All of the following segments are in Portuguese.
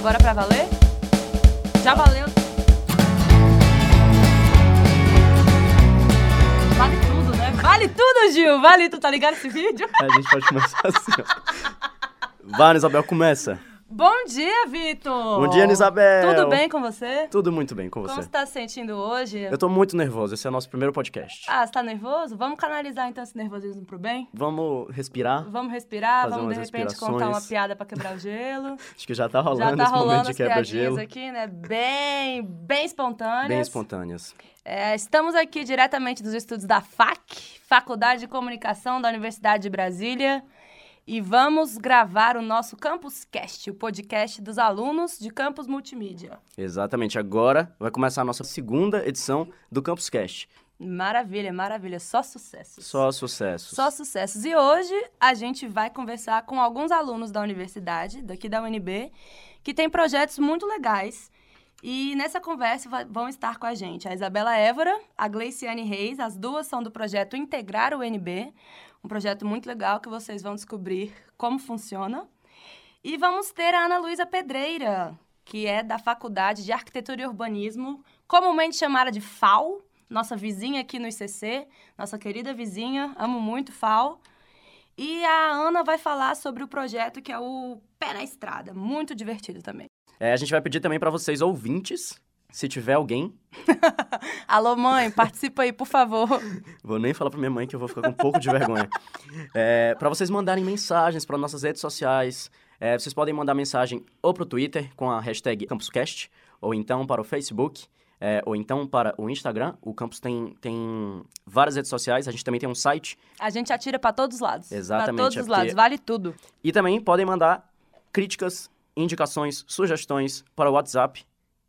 Agora pra valer? Já valeu. Vale tudo, né? Vale tudo, Gil. Vale tudo. Tá ligado esse vídeo? A gente pode começar assim, ó. Isabel, começa. Bom dia, Vitor. Bom dia, Isabel. Tudo bem com você? Tudo muito bem com Como você. você tá se sentindo hoje? Eu tô muito nervoso, esse é o nosso primeiro podcast. Ah, você tá nervoso? Vamos canalizar então esse nervosismo pro bem? Vamos respirar? Vamos respirar, vamos de repente contar uma piada pra quebrar o gelo. Acho que já tá rolando Já tá esse momento rolando de as piadinhas quebra-gelo. aqui, né? Bem, bem espontâneas. Bem espontâneas. É, estamos aqui diretamente dos estudos da FAC, Faculdade de Comunicação da Universidade de Brasília, e vamos gravar o nosso Campus Cast, o podcast dos alunos de Campus Multimídia. Exatamente. Agora vai começar a nossa segunda edição do Campus Cast. Maravilha, maravilha, só sucessos. Só sucessos. Só sucessos. E hoje a gente vai conversar com alguns alunos da universidade, daqui da UNB, que tem projetos muito legais. E nessa conversa vão estar com a gente a Isabela Évora, a Gleiciane Reis, as duas são do projeto Integrar o UNB, um projeto muito legal que vocês vão descobrir como funciona. E vamos ter a Ana Luísa Pedreira, que é da Faculdade de Arquitetura e Urbanismo, comumente chamada de FAO, nossa vizinha aqui no ICC, nossa querida vizinha, amo muito FAO. E a Ana vai falar sobre o projeto que é o Pé na Estrada, muito divertido também. É, a gente vai pedir também pra vocês ouvintes, se tiver alguém, Alô, mãe, participa aí, por favor. vou nem falar pra minha mãe que eu vou ficar com um pouco de vergonha. É, para vocês mandarem mensagens para nossas redes sociais. É, vocês podem mandar mensagem ou pro Twitter com a hashtag CampusCast, ou então para o Facebook, é, ou então para o Instagram. O Campus tem, tem várias redes sociais, a gente também tem um site. A gente atira pra todos os lados. Exatamente, Pra todos é os lados, porque- vale tudo. E também podem mandar críticas, indicações, sugestões para o WhatsApp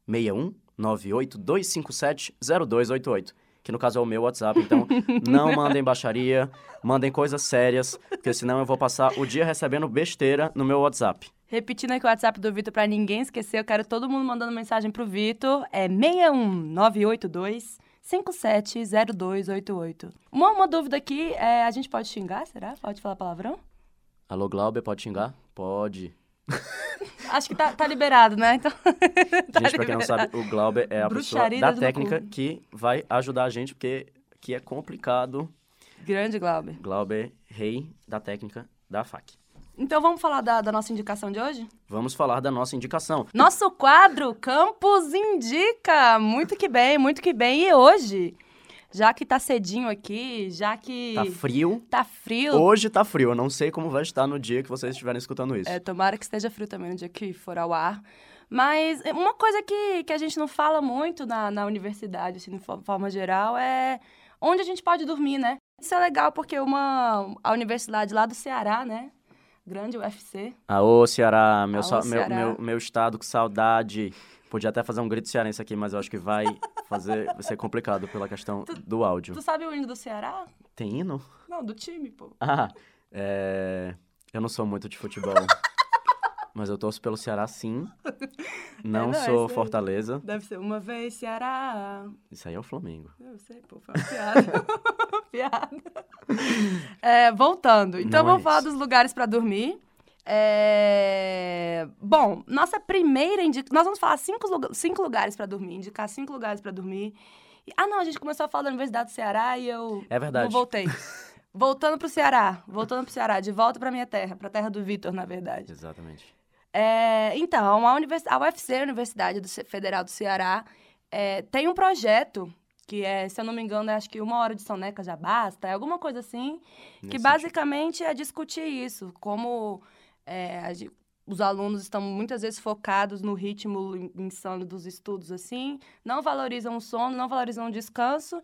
61 98 257 0288. Que no caso é o meu WhatsApp, então não mandem baixaria, mandem coisas sérias, porque senão eu vou passar o dia recebendo besteira no meu WhatsApp. Repetindo aqui o WhatsApp do Vitor pra ninguém esquecer, eu quero todo mundo mandando mensagem pro Vitor. É 61982 570288. Uma, uma dúvida aqui, é, a gente pode xingar, será? Pode falar palavrão? Alô, Glauber, pode xingar? Pode. Acho que tá, tá liberado, né? Então, tá Gente, pra quem não liberado. sabe, o Glauber é a Bruxaria pessoa da técnica que vai ajudar a gente, porque que é complicado. Grande Glauber. Glauber, rei da técnica da FAC. Então vamos falar da, da nossa indicação de hoje? Vamos falar da nossa indicação. Nosso quadro Campus Indica! Muito que bem, muito que bem. E hoje, já que tá cedinho aqui, já que Tá frio. tá frio, Hoje tá frio, eu não sei como vai estar no dia que vocês estiverem escutando isso. É, tomara que esteja frio também no dia que for ao ar. Mas é, uma coisa que, que a gente não fala muito na, na universidade, assim, de fo- forma geral, é onde a gente pode dormir, né? Isso é legal porque uma, a universidade lá do Ceará, né? Grande UFC. Aô, Ceará, meu, Aô, sa- meu, Ceará. meu, meu estado com saudade. Podia até fazer um grito cearense aqui, mas eu acho que vai fazer, vai ser complicado pela questão do áudio. Tu sabe o hino do Ceará? Tem hino? Não, do time, pô. Ah, é... Eu não sou muito de futebol. mas eu torço pelo Ceará, sim. Não, não, é sou isso aí. Fortaleza. Deve ser uma vez Ceará. Isso aí é o Flamengo. Eu sei, pô, foi uma piada. piada. É, voltando. Então, Não é vamos falar isso. dos lugares para dormir. É, Bom, nossa primeira indicação. Nós vamos falar cinco, lugar- cinco lugares para dormir, indicar cinco lugares para dormir. E- Ah, não, a gente começou a falar da Universidade do Ceará e eu. É verdade. Eu voltei. Voltando pro Ceará, voltando pro Ceará, de volta pra minha terra, pra terra do Vitor, na verdade. Exatamente. É, então, a, univers... a UFC, a Universidade do Ce- Federal do Ceará, é, tem um projeto que é, se eu não me engano, é acho que uma hora de soneca já basta, é alguma coisa assim, que Nesse basicamente é discutir isso, como é, a gen- os alunos estão muitas vezes focados no ritmo in- insano dos estudos, assim, não valorizam o sono, não valorizam o descanso,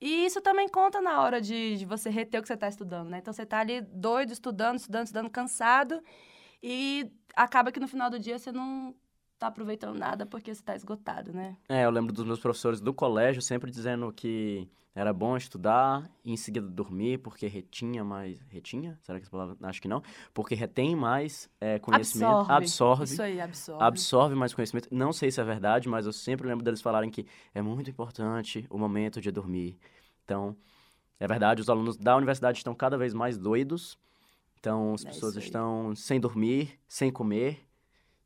e isso também conta na hora de, de você reter o que você está estudando, né? Então, você está ali doido, estudando, estudando, estudando, cansado, e acaba que no final do dia você não tá aproveitando nada porque você tá esgotado, né? É, eu lembro dos meus professores do colégio sempre dizendo que era bom estudar e em seguida dormir, porque retinha mais. Retinha? Será que essa palavra. Acho que não. Porque retém mais é, conhecimento. Absorve. Absorve. Isso aí, absorve. absorve mais conhecimento. Não sei se é verdade, mas eu sempre lembro deles falarem que é muito importante o momento de dormir. Então, é verdade, os alunos da universidade estão cada vez mais doidos. Então, as É pessoas estão sem dormir, sem comer.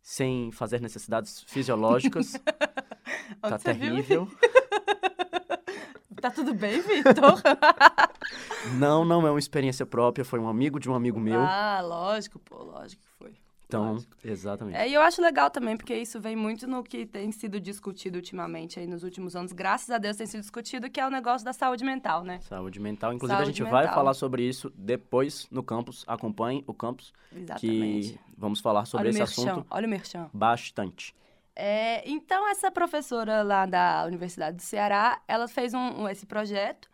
Sem fazer necessidades fisiológicas. tá terrível. Tá tudo bem, Vitor? Não, não é uma experiência própria, foi um amigo de um amigo meu. Ah, lógico, pô, lógico que foi. Então, exatamente. É, e eu acho legal também, porque isso vem muito no que tem sido discutido ultimamente aí nos últimos anos. Graças a Deus tem sido discutido, que é o negócio da saúde mental, né? Saúde mental. Inclusive, a Saúde gente vai mental. falar sobre isso depois no campus. Acompanhe o campus, Exatamente. que vamos falar sobre olha esse o merchan, assunto olha o merchan. bastante. É, então, essa professora lá da Universidade do Ceará, ela fez um, um- esse projeto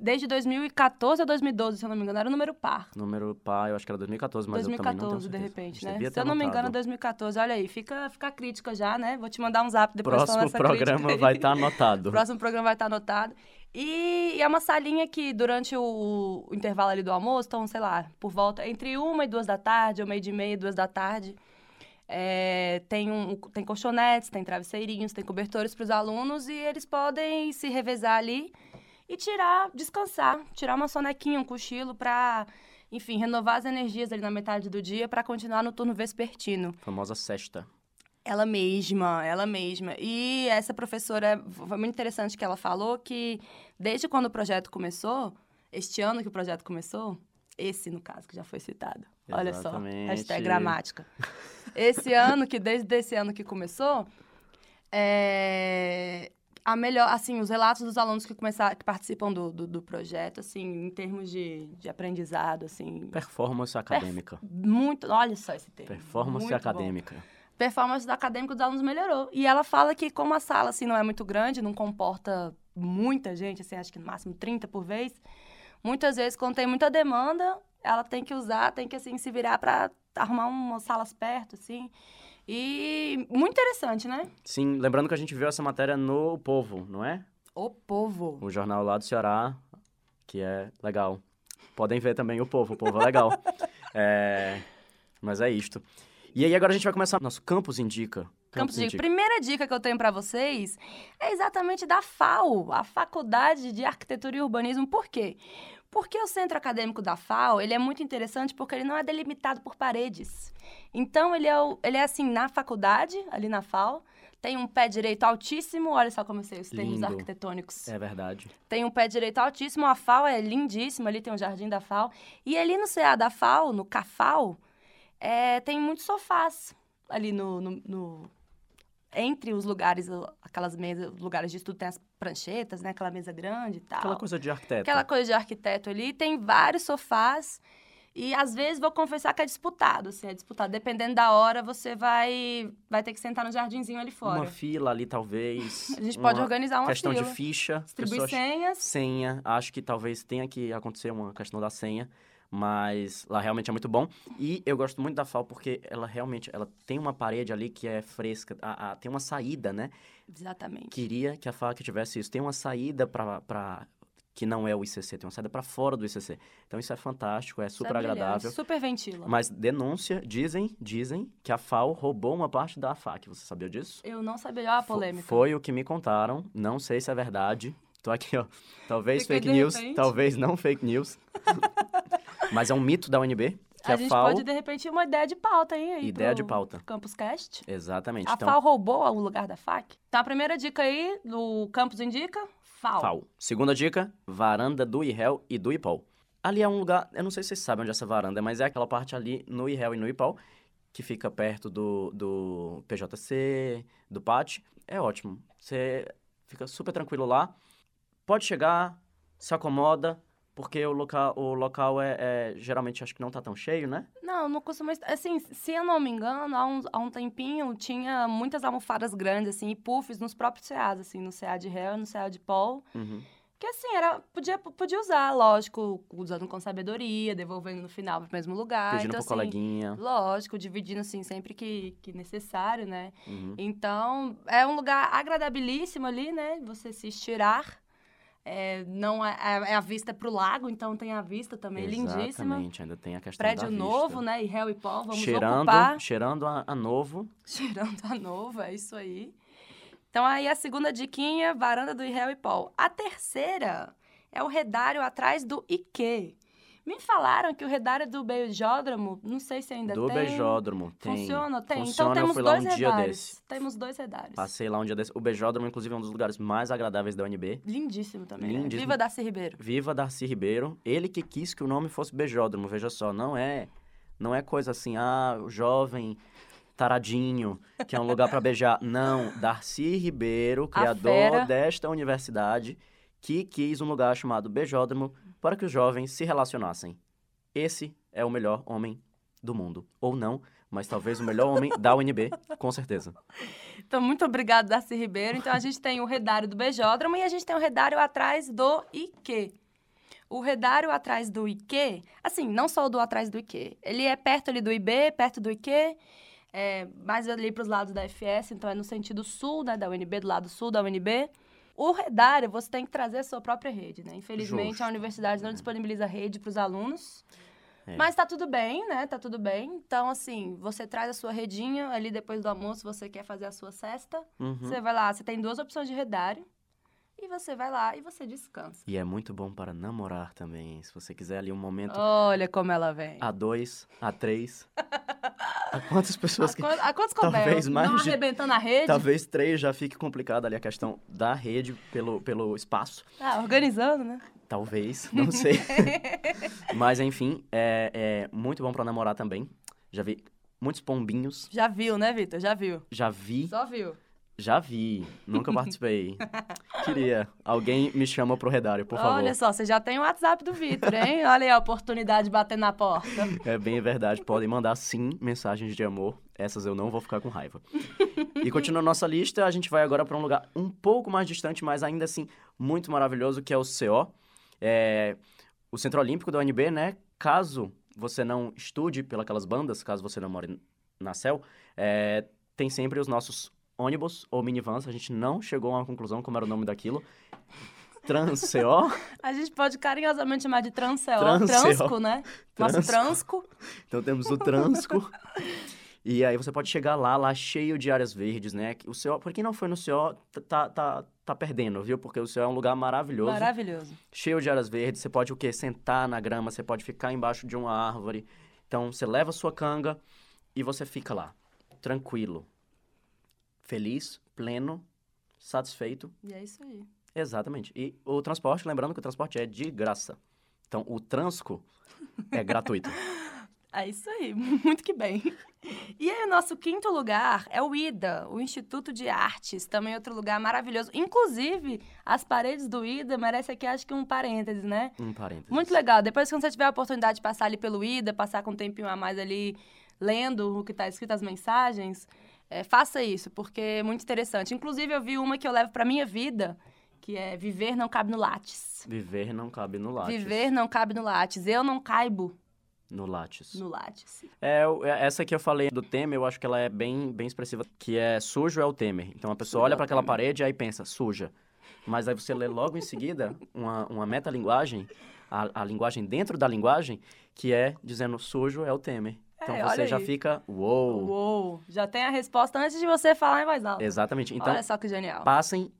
desde 2014 a 2012, se eu não me engano, era o número par. Número pai, eu acho que era 2014, mas eu também não tenho 2014, de certeza. repente, né? Se eu não me engano, anotado. 2014. Olha aí, fica, fica a crítica já, né? Vou te mandar um zap depois falando Próximo essa programa vai estar anotado. O próximo programa vai estar anotado. E, e é uma salinha que, durante o, o intervalo ali do almoço, então, sei lá, por volta entre uma e duas da tarde, ou meio de meia e duas da tarde, é, tem, um, tem colchonetes, tem travesseirinhos, tem cobertores para os alunos e eles podem se revezar ali e tirar, descansar, tirar uma sonequinha, um cochilo para, enfim, renovar as energias ali na metade do dia para continuar no turno vespertino. Famosa sexta. Ela mesma, ela mesma. E essa professora, foi muito interessante que ela falou que desde quando o projeto começou, este ano que o projeto começou, esse no caso que já foi citado. Olha só, hashtag gramática. Esse ano, que desde esse ano que começou, é, a melhor, assim, os relatos dos alunos que começaram, que participam do, do, do projeto, assim, em termos de, de aprendizado, assim, Performance acadêmica. muito, olha só esse termo. Performance muito bom acadêmica. performance do acadêmico dos alunos melhorou. E ela fala que como a sala assim não é muito grande, não comporta muita gente, assim, acho que no máximo 30 por vez, muitas vezes quando tem muita demanda, ela tem que usar, tem que assim se virar para arrumar umas salas perto, assim. E muito interessante, né? Sim, lembrando que a gente viu essa matéria no Povo, não é? O povo. O jornal lá do Ceará, que é legal. Podem ver também o Povo, o Povo é legal. É, Mas é isto. E aí agora a gente vai começar nosso Campus Indica. Campus de Primeira dica que eu tenho para vocês é exatamente da FAO, a Faculdade de Arquitetura e Urbanismo. Por quê? Porque o centro acadêmico da FAO, ele é muito interessante porque ele não é delimitado por paredes. Então, ele é, o- ele é assim, na faculdade, ali na FAO, tem um pé direito altíssimo, olha só como eu sei os termos Lindo. arquitetônicos. É verdade. Tem um pé direito altíssimo, a FAO é lindíssima, ali tem o jardim da FAO. E ali no CA da FAO, no CAFAO, é, tem muitos sofás ali no, no- no- entre os lugares, aquelas mesas, lugares de estudo tem as pranchetas, né? Aquela mesa grande e tal. Aquela coisa de arquiteto. Aquela coisa de arquiteto ali, tem vários sofás. E às vezes vou confessar que é disputado, assim, é disputado. Dependendo da hora, você vai, vai ter que sentar no jardinzinho ali fora. Uma fila ali, talvez. A gente pode uma organizar uma questão fila. de ficha. Distribuir pessoas- senhas. Senha. Acho que talvez tenha que acontecer uma questão da senha. Mas lá realmente é muito bom. E eu gosto muito da FAO porque ela realmente ela tem uma parede ali que é fresca. a- a- tem uma saída, né? Exatamente. Queria que a FAO tivesse isso. Tem uma saída para que não é o ICC, tem uma saída para fora do ICC. Então isso é fantástico, é super é agradável. Super ventila. Mas denúncia, dizem, dizem que a FAO roubou uma parte da AFAC. Você sabia disso? Eu não sabia. Olha a polêmica. Foi o que me contaram. Não sei se é verdade. Tô aqui, ó. Talvez fake news, repente. talvez não fake news. Mas é um mito da UNB que a a, gente FAO. pode, de repente, uma ideia de pauta, hein? Aí Ideia de pauta. Campus Cast. Exatamente. A então, FAO roubou o lugar da FAC. Então, a primeira dica aí do Campus Indica, FAO. FAO. Segunda dica: varanda do IREL e do IPOL. Ali é um lugar, eu não sei se vocês sabem onde é essa varanda é, mas é aquela parte ali no IREL e no IPOL, que fica perto do, do PJC, do PAT. É ótimo. Você fica super tranquilo lá. Pode chegar, se acomoda, porque o local, o local é, é- geralmente acho que não tá tão cheio, né? Não, não costuma... Assim, se eu não me engano, há um, há um tempinho tinha muitas almofadas grandes, assim, e puffs nos próprios CAs, assim, no CA de réu, no CA de pol. Uhum. Que, assim, era, podia, podia usar, lógico, usando com sabedoria, devolvendo no final pro mesmo lugar. Pedindo então, pro assim, coleguinha. Lógico, dividindo, assim, sempre que, que necessário, né? Uhum. Então, é um lugar agradabilíssimo ali, né? Você se estirar. É, não é, é a vista pro lago, então tem a vista também lindíssima. Exatamente, ainda tem a questão Prédio novo, né? E réu e pó, vamos cheirando, ocupar. cheirando a, a novo. Cheirando a novo, é isso aí. Então, aí a segunda diquinha, varanda do Irréu e Paul. A terceira é o redário atrás do Ike. Me falaram que o redário do beijódromo, não sei se ainda Do tem. beijódromo, tem. Funciona? Tem. Funciona, então eu temos fui lá dois um dia redários. desse. Temos dois redários. Passei lá um dia desse. O beijódromo, inclusive, é um dos lugares mais agradáveis da UNB. Lindíssimo também. né? Lindíssimo. Viva Darcy Ribeiro. Viva Darcy Ribeiro. Ele que quis que o nome fosse beijódromo, veja só. Não é, não é coisa assim, ah, o jovem taradinho, que é um lugar para beijar. Não, Darcy Ribeiro, criador desta universidade, que quis um lugar chamado beijódromo para que os jovens se relacionassem. Esse é o melhor homem do mundo. Ou não, mas talvez o melhor homem da UNB, com certeza. Então, muito obrigada, Darcy Ribeiro. Então, a gente tem o redário do Beijódromo e a gente tem o redário atrás do IQ. O redário atrás do IQ, assim, não só o do atrás do IQ, ele é perto ali do IB, perto do IQ, é, mais ali para os lados da FS, então é no sentido sul, né, da UNB, do lado sul da UNB. O redário, você tem que trazer a sua própria rede, né? Infelizmente, Justo. a universidade não disponibiliza rede para os alunos. É. Mas tá tudo bem, né? Tá tudo bem. Então, assim, você traz a sua redinha ali depois do almoço, você quer fazer a sua cesta. Uhum. Você vai lá, você tem duas opções de redário. E você vai lá e você descansa. E é muito bom para namorar também. Se você quiser ali um momento Olha como ela vem. a dois, a três. a quantas pessoas A, que. a quantos? Talvez mais Não de- arrebentando a rede? Talvez três já fique complicado ali a questão da rede pelo, pelo espaço. Ah, organizando, né? Talvez, não sei. Mas enfim, é, é muito bom para namorar também. Já vi muitos pombinhos. Já viu, né, Vitor? Já viu. Já vi, Só viu. Já vi. Nunca participei. Queria. Alguém me chama pro redário, por favor. Olha só, você já tem o WhatsApp do Vitor, hein? Olha aí a oportunidade batendo na porta. É bem verdade. Podem mandar sim mensagens de amor. Essas eu não vou ficar com raiva. E continuando nossa lista, a gente vai agora para um lugar um pouco mais distante, mas ainda assim muito maravilhoso, que é o CO. É o Centro Olímpico da UNB, né? Caso você não estude pelas bandas, caso você não more na CEL, é, tem sempre os nossos ônibus ou minivans. A gente não chegou a uma conclusão como era o nome daquilo. Trans CO. A gente pode carinhosamente chamar de. Transceo. Transco, né? Nosso Transco. transco. Então temos o Transco. e aí você pode chegar lá, lá cheio de áreas verdes, né? O CO, por quem não foi no CO, tá, tá, tá perdendo, viu? Porque o CO é um lugar maravilhoso. Maravilhoso. cheio de áreas verdes. Você pode o quê? Sentar na grama, você pode ficar embaixo de uma árvore. Então você leva a sua canga e você fica lá, tranquilo, feliz, pleno, satisfeito. E é isso aí. Exatamente. E o transporte, lembrando que o transporte é de graça. Então o Transco é gratuito. É isso aí, muito que bem. E aí, o nosso quinto lugar é o IDA, o Instituto de Artes, também outro lugar maravilhoso. Inclusive, as paredes do IDA merecem aqui, acho que um parênteses, né? Um parênteses. Muito legal. Depois, quando você tiver a oportunidade de passar ali pelo IDA, passar com um tempinho a mais ali, lendo o que está escrito, as mensagens, é, faça isso, porque é muito interessante. Inclusive, eu vi uma que eu levo para minha vida, que é Viver não cabe no Lattes. Viver não cabe no Lattes. Viver não cabe no Lattes. Eu não caibo No Lattes. no Lattes. É, é, essa que eu falei do Temer, eu acho que ela é bem, bem expressiva, que é sujo é o Temer. Então a pessoa Sujo é olha o para aquela parede e aí pensa, suja. Mas aí você lê logo em seguida uma, uma metalinguagem, a, a linguagem dentro da linguagem, que é dizendo sujo é o Temer. Então É, você já aí. fica, uou. Uou! Já tem a resposta antes de você falar em voz alta. Exatamente. Então Olha só que genial. passem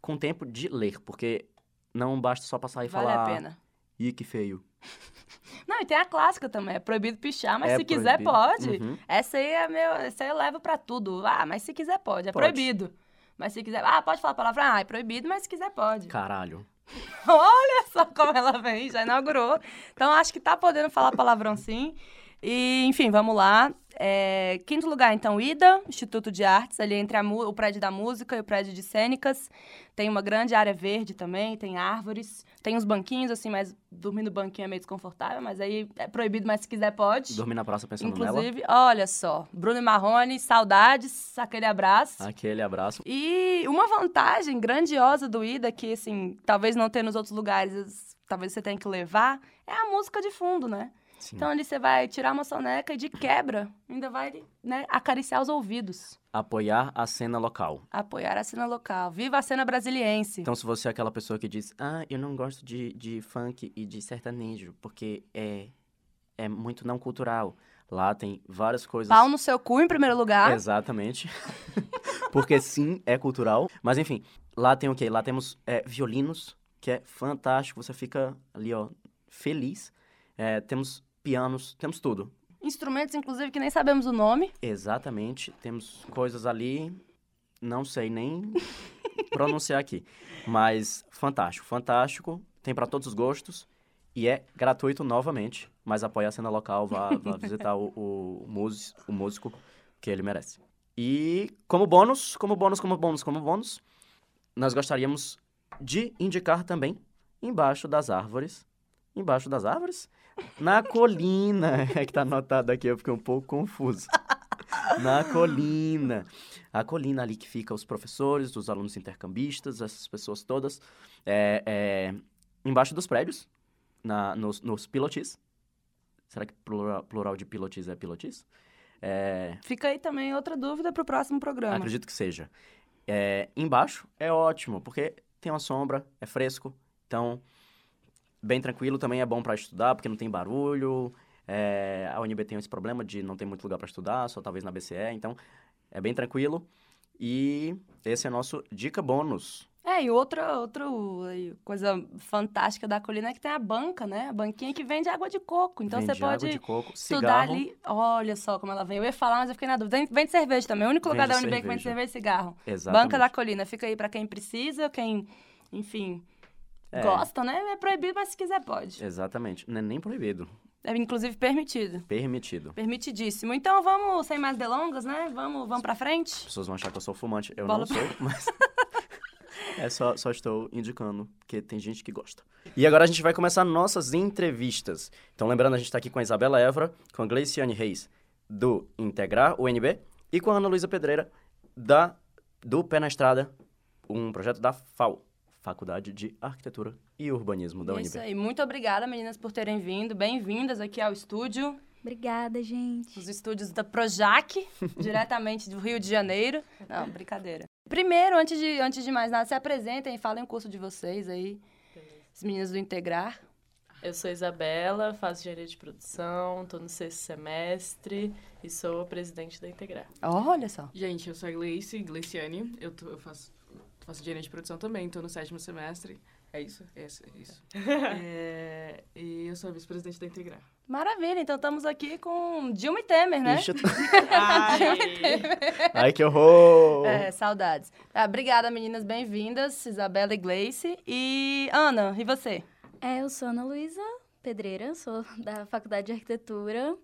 com tempo de ler, porque não basta só passar e Vale falar, a pena. ih, que feio. Não, e tem a clássica também. É proibido pichar, mas É se quiser proibido. pode. Uhum. Essa aí é meu. Essa aí eu levo pra tudo. Ah, mas se quiser pode. É Pode. proibido. Mas se quiser. Ah, pode falar palavrão? Ah, é proibido, mas se quiser pode. Caralho. Olha só como ela vem, já inaugurou. Então acho que tá podendo falar palavrão sim. E, enfim, vamos lá. É, quinto lugar, então, IDA, Instituto de Artes, ali entre o prédio da música e o prédio de cênicas. Tem uma grande área verde também, tem árvores, tem uns banquinhos, assim, mas dormir no banquinho é meio desconfortável, mas aí é proibido, mas se quiser pode. Dormir na praça pensando nela. Inclusive, olha só, Bruno e Marrone, saudades, aquele abraço. Aquele abraço. E uma vantagem grandiosa do IDA, que, assim, talvez não tenha nos outros lugares, talvez você tenha que levar, é a música de fundo, né? Sim. Então ali você vai tirar uma soneca e de quebra ainda vai né, acariciar os ouvidos. Apoiar a cena local. Apoiar a cena local. Viva a cena brasiliense. Então, se você é aquela pessoa que diz, ah, eu não gosto de, de funk e de sertanejo, porque é, é muito não cultural. Lá tem várias coisas. Pau no seu cu em primeiro lugar. Exatamente. porque sim, é cultural. Mas enfim, lá tem o quê? Lá temos é, violinos, que é fantástico. Você fica ali, ó, feliz. É, temos pianos, temos tudo. Instrumentos, inclusive, que nem sabemos o nome. Exatamente. Temos coisas ali, não sei nem pronunciar aqui. Mas fantástico, fantástico. Tem para todos os gostos. E é gratuito novamente. Mas apoia a cena local, vá, vá visitar o, o, o músico que ele merece. E como bônus, como bônus, como bônus, como bônus, nós gostaríamos de indicar também embaixo das árvores. Embaixo das árvores? Na colina. É que tá anotado aqui, eu fiquei um pouco confuso. Na colina. A colina ali que fica os professores, os alunos intercambistas, essas pessoas todas. É, é, embaixo dos prédios, na, nos, nos pilotis. Será que plural, plural de pilotis é pilotis? É... Fica aí também outra dúvida para o próximo programa. Acredito que seja. É, embaixo é ótimo, porque tem uma sombra, é fresco, então bem tranquilo também é bom para estudar, porque não tem barulho. É, a UNB tem esse problema de não ter muito lugar para estudar, só talvez na BCE, então é bem tranquilo. E esse é nosso dica bônus. É, e outra, outra coisa fantástica da colina é que tem a banca, né? A banquinha que vende água de coco. Então vende você pode coco, estudar cigarro. ali. Olha só como ela vem. Eu ia falar, mas eu fiquei na dúvida. Vende cerveja também. O único lugar Vende da UNB que vende cerveja. cerveja e cigarro. Exatamente. Banca da colina. Fica aí pra quem precisa, quem, enfim, É. gosta, né? É proibido, mas se quiser pode. Exatamente. Não é nem proibido. É inclusive permitido. Permitido. Permitidíssimo. Então vamos, sem mais delongas, né? Vamos, vamos pra frente? As pessoas vão achar que eu sou fumante. Eu Bola não sou, mas. é só, só estou indicando, porque tem gente que gosta. E agora a gente vai começar nossas entrevistas. Então, lembrando, a gente está aqui com a Isabela Évora, com a Gleiciane Reis, do Integrar UNB, e com a Ana Luísa Pedreira, da, do Pé na Estrada, um projeto da FAU, Faculdade de Arquitetura e Urbanismo da É UNB. Isso aí. Muito obrigada, meninas, por terem vindo. Bem-vindas aqui ao estúdio. Obrigada, gente. Os estúdios da Projac, diretamente do Rio de Janeiro. Não, brincadeira. Primeiro, antes de, antes de mais nada, se apresentem e falem o curso de vocês aí. As meninas do Integrar. Eu sou Isabela, faço engenharia de produção, estou no sexto semestre e sou a presidente da Integrar. Olha só. Gente, eu sou a Gleice, Gleiciane. Eu, tô- eu faço, faço engenharia de produção também, tô no sétimo semestre. É isso? É isso. É isso. É, e eu sou a vice-presidente da Integrar. Maravilha, então estamos aqui com Dilma e Temer, né? Ixi, eu tô- Ai, Ai, que horror! É, saudades. Ah, obrigada, meninas, bem-vindas, Isabela e Gleice. E Ana, e você? É, eu sou Ana Luísa Pedreira, sou da Faculdade de Arquitetura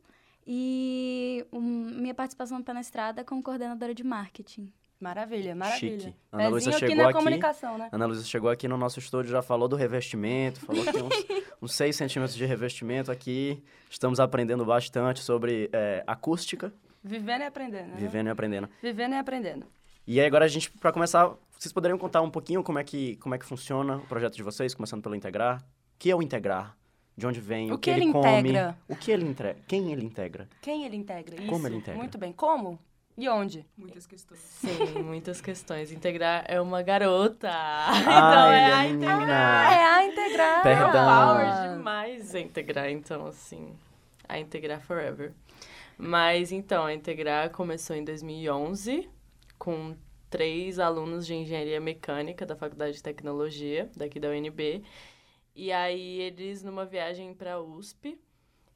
e um, minha participação no Pé na Estrada é como coordenadora de marketing. Maravilha, maravilha. Chique. Ana Luísa aqui chegou aqui. comunicação, né? Ana Luísa chegou aqui no nosso estúdio, já falou do revestimento, falou que tem uns, uns 6 centímetros de revestimento aqui. Estamos aprendendo bastante sobre é, acústica, Vivendo e aprendendo. né? vivendo e aprendendo. Vivendo e aprendendo. E aí agora a gente, para começar, vocês poderiam contar um pouquinho como é, que, como é que funciona o projeto de vocês, começando pelo Integrar? O que é o Integrar? De onde vem? O O, que que, ele ele, come? integra? O que ele integra? Quem ele integra? Quem ele integra? Isso. Como ele integra? Muito bem. Como? E onde? Muitas questões. sim, muitas questões. Integrar é uma garota. Ai, então é a a Integrar. É a integrar. Perdão. Power demais a Integrar, então, assim, a Integrar Forever. Mas, então, a Integrar começou em 2011 com três alunos de Engenharia Mecânica da Faculdade de Tecnologia, daqui da UNB. E aí, eles, numa viagem para a USP,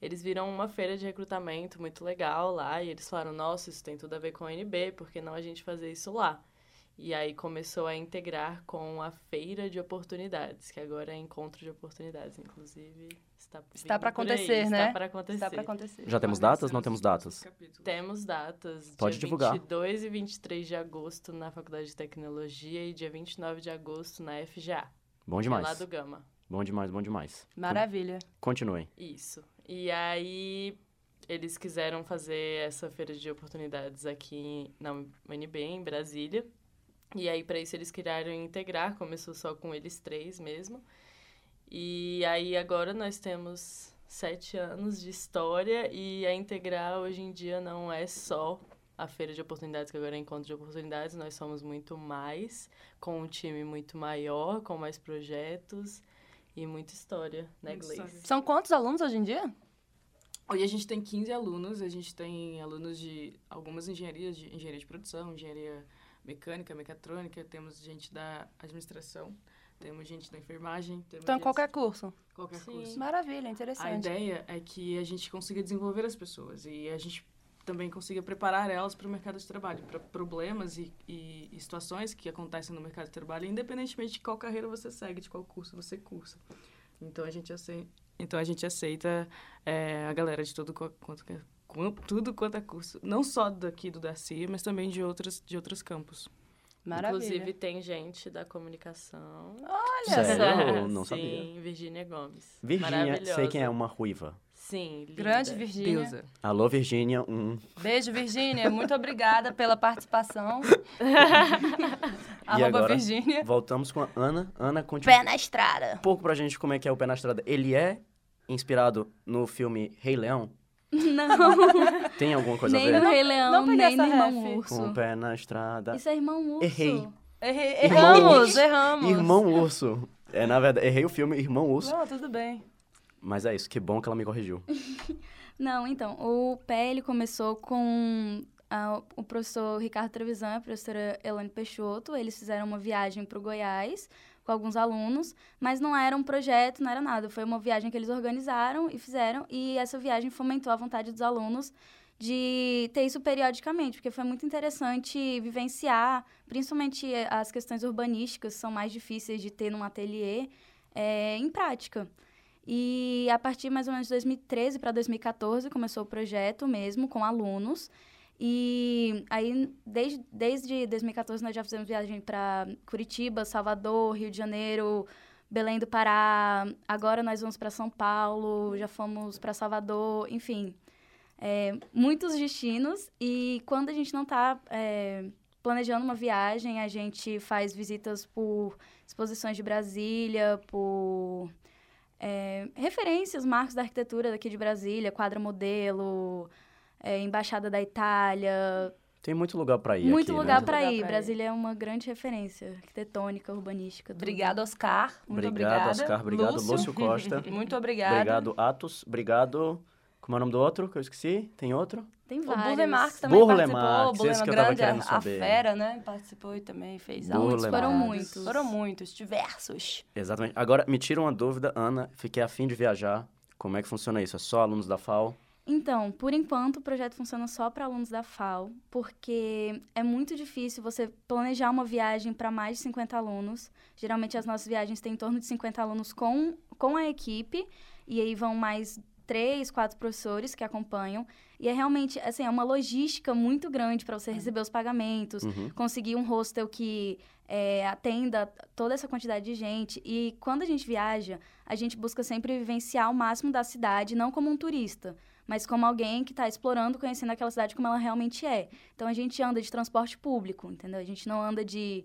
eles viram uma feira de recrutamento muito legal lá e eles falaram, nossa, isso tem tudo a ver com a UNB, por que não a gente fazer isso lá? E aí começou a integrar com a Feira de Oportunidades, que agora é Encontro de Oportunidades, inclusive. Está, Está pra por aí, acontecer, né? Está para acontecer. Está acontecer. Já temos datas? Não temos datas? Temos datas. Pode dia divulgar. 22 e 23 de agosto na Faculdade de Tecnologia e dia 29 de agosto na FGA. Bom é lá demais. do Gama. Bom demais, bom demais. Maravilha. Continuem. Isso. E aí eles quiseram fazer essa feira de oportunidades aqui na UNB, em Brasília. E aí, para isso, eles criaram integrar, começou só com eles três mesmo. E aí, agora nós temos sete anos de história e a Integrar hoje em dia não é só a feira de oportunidades, que agora é encontro de oportunidades, nós somos muito mais, com um time muito maior, com mais projetos e muita história, né, Muita Gleice? história. São quantos alunos hoje em dia? Hoje a gente tem 15 alunos, a gente tem alunos de algumas engenharias, de engenharia de produção, engenharia mecânica, mecatrônica, temos gente da administração, temos gente da enfermagem, temos Então, gente- qualquer curso. qualquer Sim. curso. Maravilha, A interessante. ideia é que a gente consiga desenvolver as pessoas e a gente também consiga preparar elas para o mercado de trabalho, para problemas e, e- e situações que acontecem no mercado de trabalho, independentemente de qual carreira você segue, de qual curso você cursa. Então a gente aceita, então a gente aceita é, a galera de todo quanto é- tudo quanto é curso, não só daqui do Darcy, mas também de outros de outros campos. Maravilha. Inclusive, tem gente da comunicação. Olha Sério? Eu não Sim, sabia. Virgínia Gomes. Virgínia, sei quem é uma ruiva. Sim, linda. Grande Virgínia. Deusa. Alô, Virgínia, um Beijo, Virgínia. Muito obrigada pela participação. Arroba agora? Virgínia. Voltamos com a Ana. Ana, conte um Pé na estrada. pouco pra gente como é que é o Pé na Estrada. Ele é inspirado no filme Rei Leão? Não, Tem alguma coisa nem a no ver? Rei Leão, não nem no Irmão ref. Urso. Com o Pé na Estrada. Isso é Irmão Urso. Errei. Errei- Erramos, erramos. Irmão Urso. É, na verdade, errei o filme Irmão Urso. Não, tudo bem. Mas é isso, que bom que ela me corrigiu. Não, então, o pé ele começou com ah, o professor Ricardo Trevisan e a professora Elane Peixoto. Eles fizeram uma viagem para o Goiás com alguns alunos, mas não era um projeto, não era nada. Foi uma viagem que eles organizaram e fizeram, e essa viagem fomentou a vontade dos alunos de ter isso periodicamente, porque foi muito interessante vivenciar, principalmente as questões urbanísticas, são mais difíceis de ter num ateliê, eh, em prática. E a partir mais ou menos de 2013 para 2014 começou o projeto mesmo com alunos. E aí, desde, desde 2014, nós já fizemos viagem para Curitiba, Salvador, Rio de Janeiro, Belém do Pará. Agora nós vamos para São Paulo, já fomos para Salvador, enfim. é, muitos destinos. E quando a gente não está planejando uma viagem, a gente faz visitas por exposições de Brasília, por é, referências, marcos da arquitetura daqui de Brasília, quadra modelo, é, embaixada da Itália, Tem muito lugar pra ir muito aqui, lugar né? para ir. ir. Brasília é uma grande referência arquitetônica, urbanística. tudo. Obrigada, Oscar. Muito Obrigado, obrigada. Oscar. Obrigado, Lúcio Costa. Muito obrigada. Obrigado, Atos. Obrigado. Como é o nome do outro que eu esqueci? Tem outro? Tem O vários. Burle Marx também Burle participou. Marx, o Burle esse que eu tava Grande, querendo a- saber. A Fera, né? Participou e também fez Burle muitos. Foram muitos. Foram muitos, diversos. Exatamente. Agora, me tira uma dúvida, Ana. Fiquei afim de viajar. Como é que funciona isso? É só alunos da FAO? Então, por enquanto, o projeto funciona só para alunos da FAO, porque é muito difícil você planejar uma viagem para mais de 50 alunos. Geralmente, as nossas viagens têm em torno de 50 alunos com, com a equipe, e aí vão mais três, quatro professores que acompanham. E é realmente, assim, é uma logística muito grande para você receber os pagamentos, Uhum. conseguir um hostel que é, atenda toda essa quantidade de gente. E quando a gente viaja, a gente busca sempre vivenciar o máximo da cidade, não como um turista, mas como alguém que está explorando, conhecendo aquela cidade como ela realmente é. Então a gente anda de transporte público, entendeu? A gente não anda de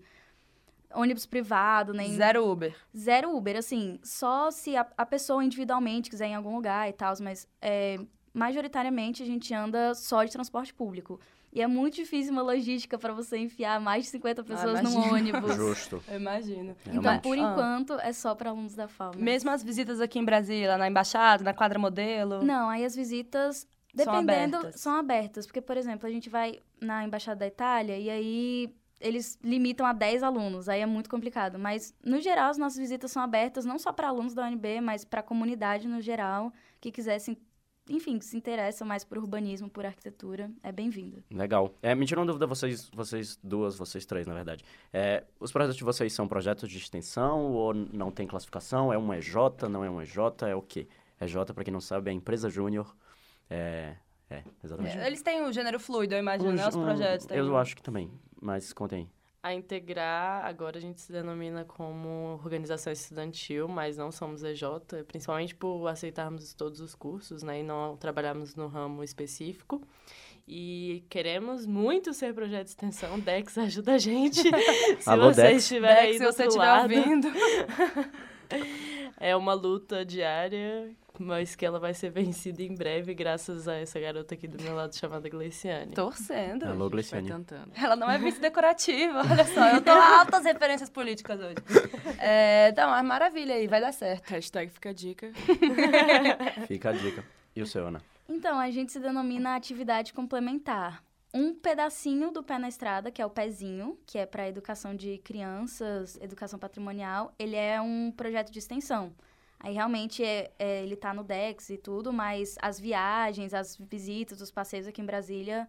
ônibus privado, nem Zero Uber. zero Uber, assim, só se a, a pessoa individualmente quiser ir em algum lugar e tal, mas é, majoritariamente a gente anda só de transporte público. E é muito difícil uma logística para você enfiar mais de 50 pessoas num imagino. ônibus. Justo. Eu imagino. Então, Realmente. por Ah. enquanto, é só para alunos da FAO. mesmo. As visitas aqui em Brasília, na Embaixada, na Quadra Modelo. Não, aí as visitas, São dependendo, abertas. são abertas. Porque, por exemplo, a gente vai na Embaixada da Itália e aí eles limitam a 10 alunos. Aí é muito complicado. Mas, no geral, as nossas visitas são abertas não só para alunos da UNB, mas para a comunidade no geral, que quisesse, enfim, que se interessa mais por urbanismo, por arquitetura, é bem-vindo. Legal. É, me tira uma dúvida, vocês, vocês duas, vocês três, na verdade. É, os projetos de vocês são projetos de extensão ou não tem classificação? É um EJ, não é um EJ? É o quê? EJ, para quem não sabe, é empresa júnior. É, é, exatamente. Eles têm o gênero fluido, eu imagino, né? Os Um- projetos. têm Eu um- acho que também, mas contem aí. A Integrar, agora a gente se denomina como organização estudantil, mas não somos EJ, principalmente por aceitarmos todos os cursos, né, e não trabalharmos no ramo específico. E queremos muito ser projeto de extensão, Dex ajuda a gente. se Alô, vocês Dex. estiverem aí Dex, se do você outro estiver lado. ouvindo. É uma luta diária, mas que ela vai ser vencida em breve, graças a essa garota aqui do meu lado chamada Gleiciane. Torcendo. Alô, Gleiciane. tentando. Ela não é vice decorativa, olha só. Eu tô altas referências políticas hoje. É, então, é maravilha aí, vai dar certo. Hashtag fica a dica. Fica a dica. E o seu, Ana? Então, a gente se denomina atividade complementar. Um pedacinho do Pé na Estrada, que é o Pezinho, que é para educação de crianças, educação patrimonial, ele é um projeto de extensão. Aí realmente é, é, ele tá no Dex e tudo, mas as viagens, as visitas, os passeios aqui em Brasília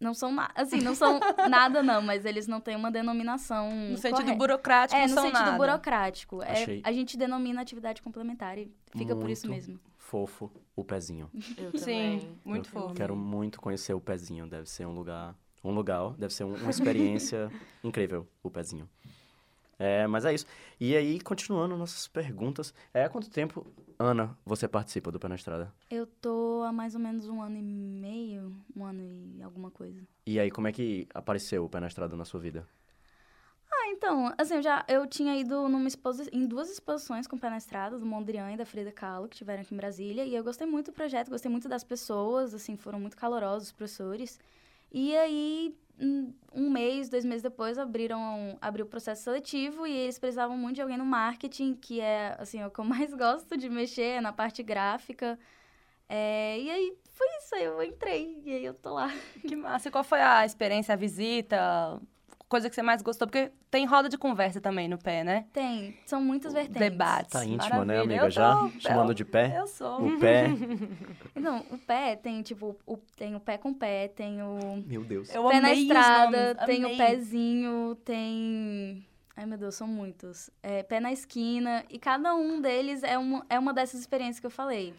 não são nada, assim, não são nada não, mas eles não têm uma denominação No sentido correta. burocrático, É, não no são sentido nada. burocrático. É, Achei. a gente denomina atividade complementar e fica por isso Muito mesmo. Fofo o pezinho. Eu Sim, também. muito Eu fofo. Quero muito conhecer o pezinho. Deve ser um lugar. Um lugar, deve ser um- uma experiência incrível, o pezinho. É, mas é isso. E aí, continuando nossas perguntas. É, há quanto tempo, Ana, você participa do Pé na Estrada? Eu tô há mais ou menos um ano e meio, um ano e alguma coisa. E aí, como é que apareceu o Pé na Estrada na sua vida? Ah, então, assim, eu já eu tinha ido numa exposi em duas exposições com o Pé na Estrada, do Mondrian e da Frida Kahlo, que tiveram aqui em Brasília, e eu gostei muito do projeto, gostei muito das pessoas, assim, foram muito calorosos os professores. E aí, um- mês, dois meses depois, abriram abriu o processo seletivo e eles precisavam muito de alguém no marketing, que é, assim, o que eu mais gosto de mexer, é na parte gráfica. É, e aí, foi isso, aí eu entrei, e aí eu tô lá. Que massa. E qual foi a experiência, a visita? Coisa que você mais gostou? Porque tem roda de conversa também no pé, né? Tem, são muitas vertentes. Debates. Tá íntima, né, amiga? Eu Já tô- chamando de pé? Eu sou. O pé. Não, o pé tem, tipo, o, tem o pé com pé, tem o Meu Deus. Eu pé na estrada, tem amei. o pezinho, tem... Ai, meu Deus, são muitos. É, pé na esquina, e cada um deles é uma, é uma dessas experiências que eu falei.